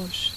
voz.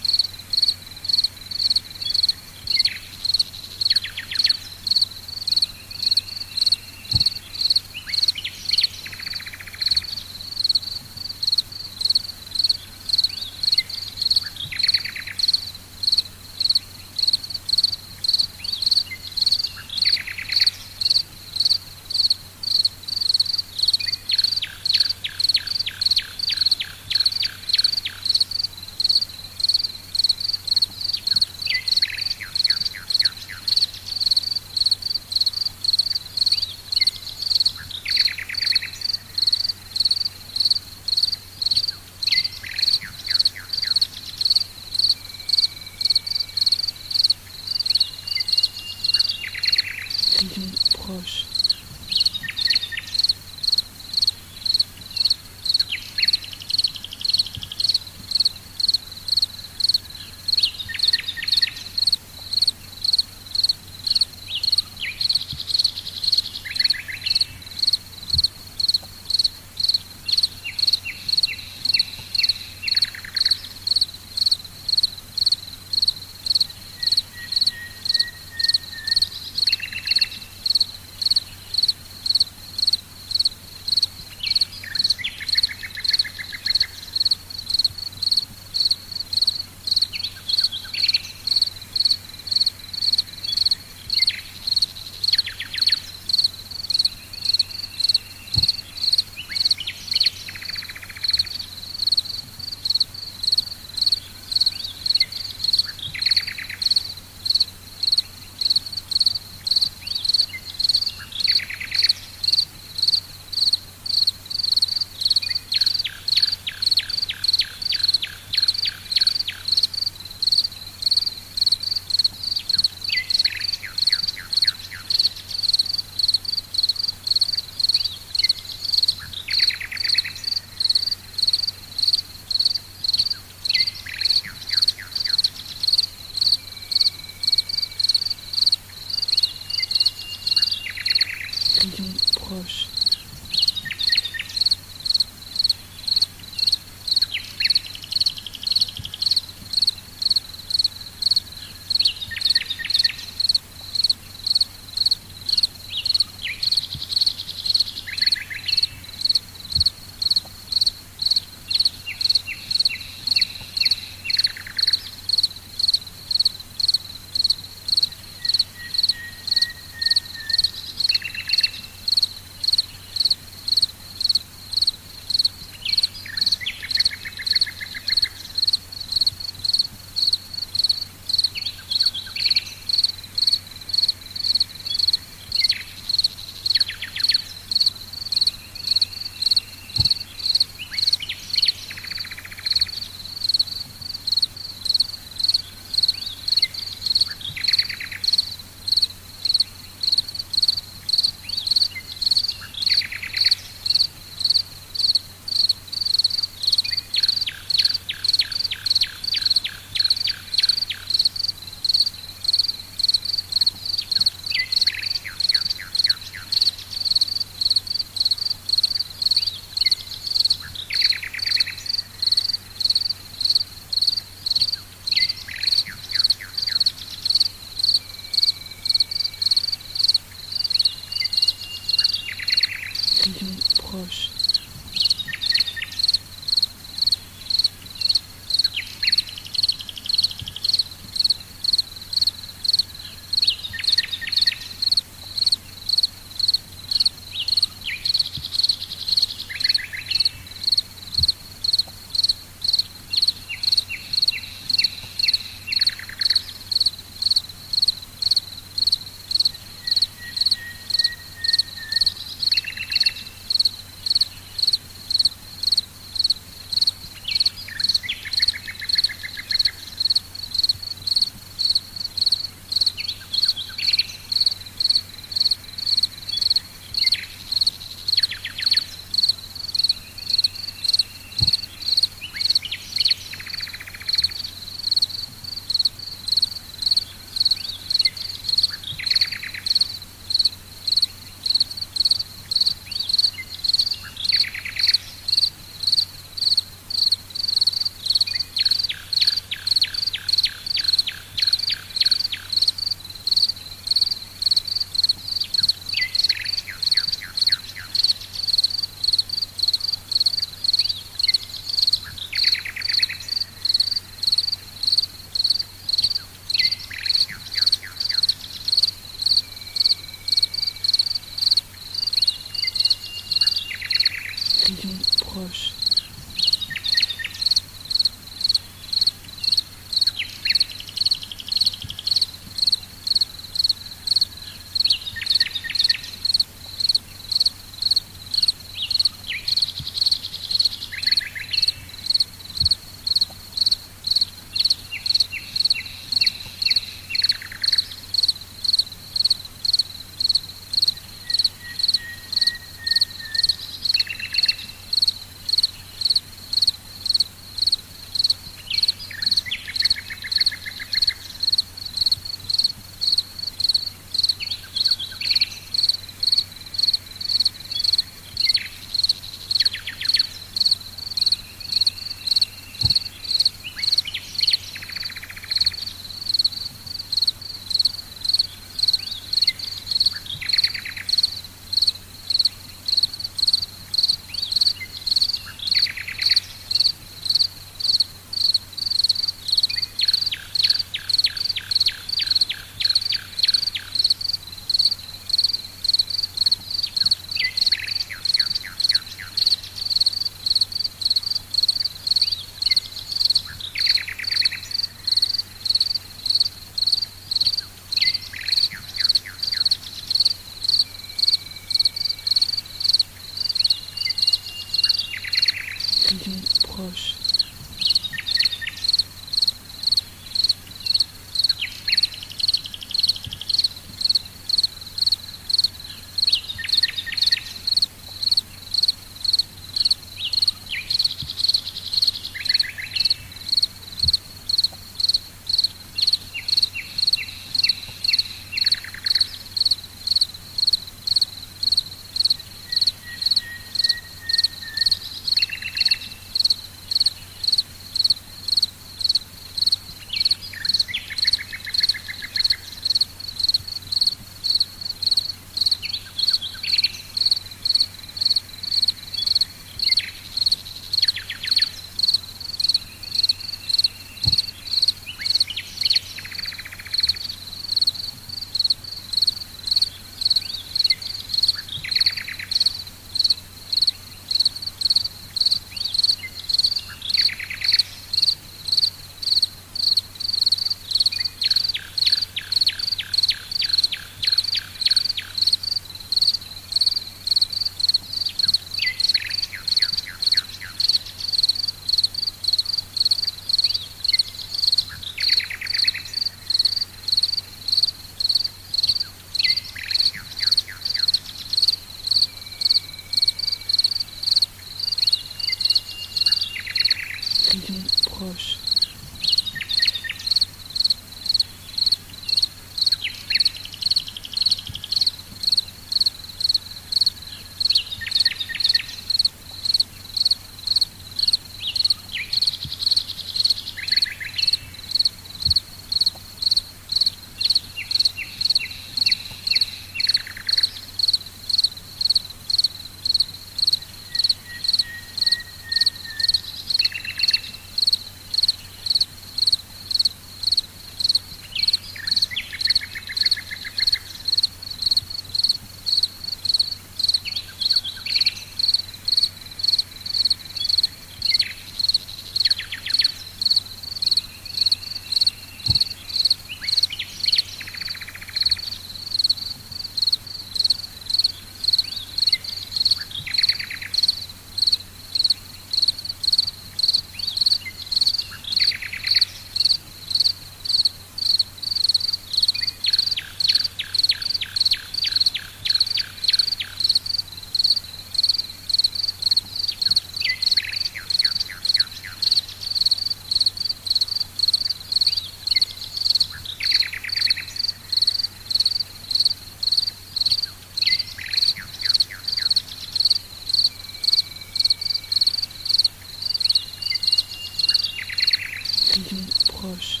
rouge.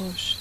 Rayon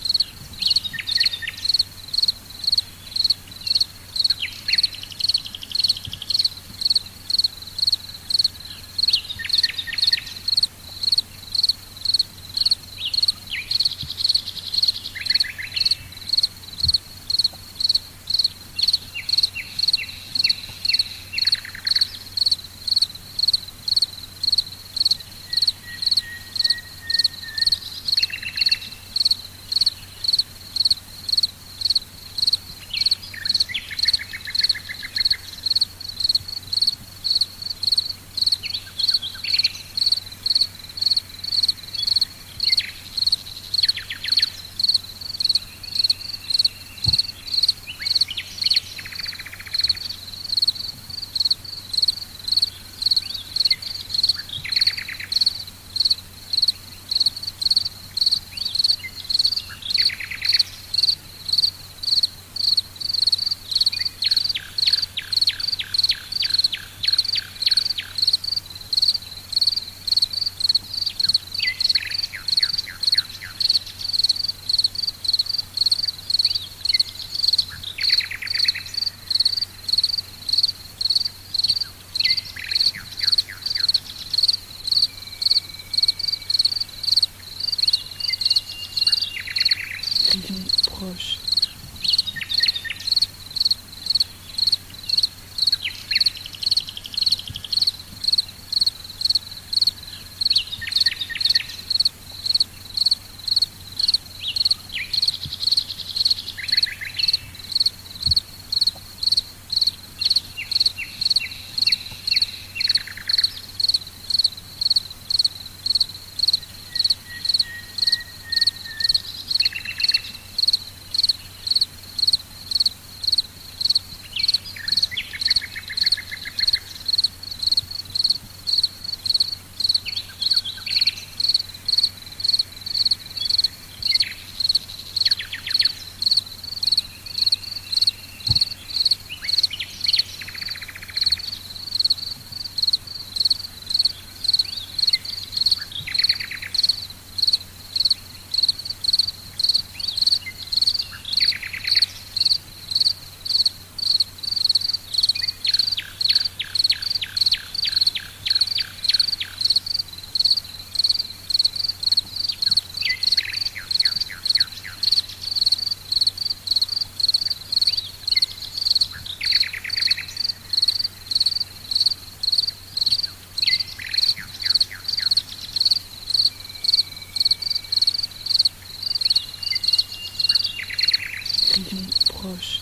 proche. vision proche.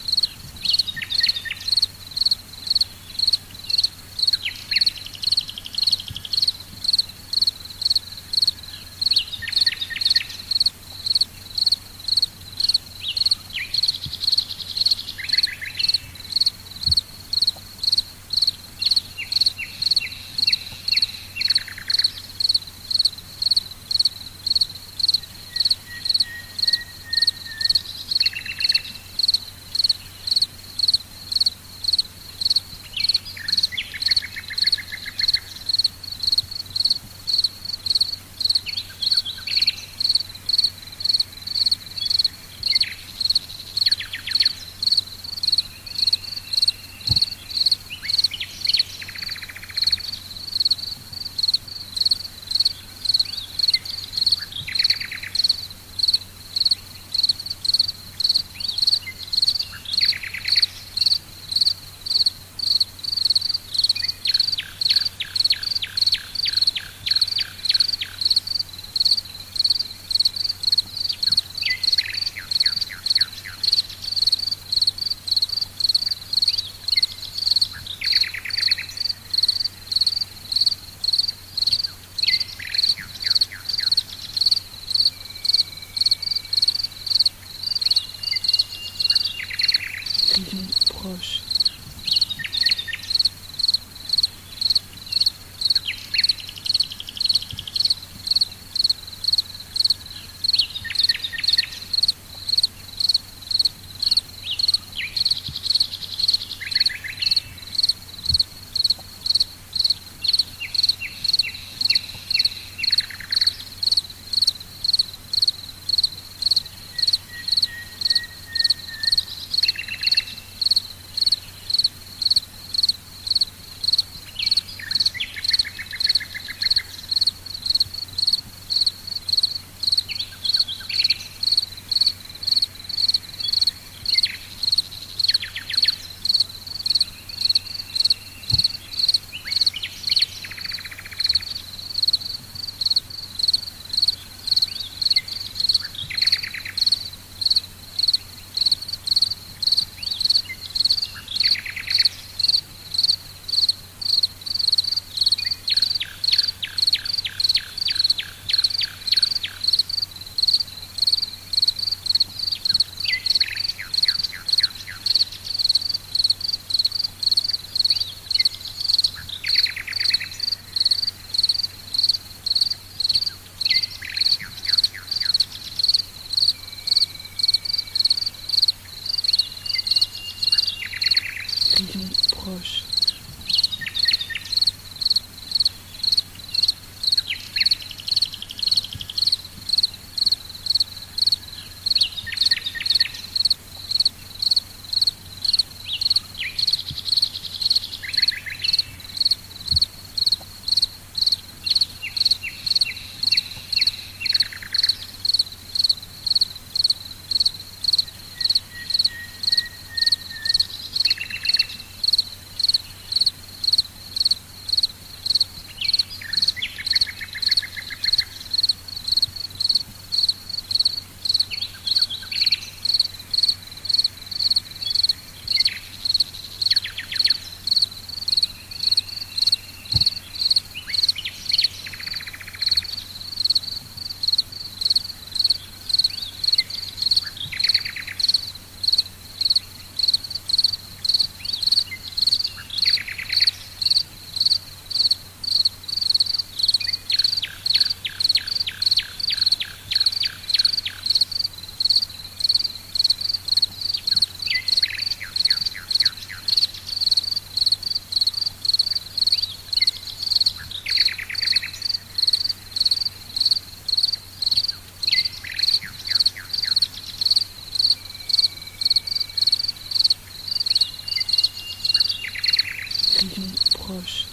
Proche,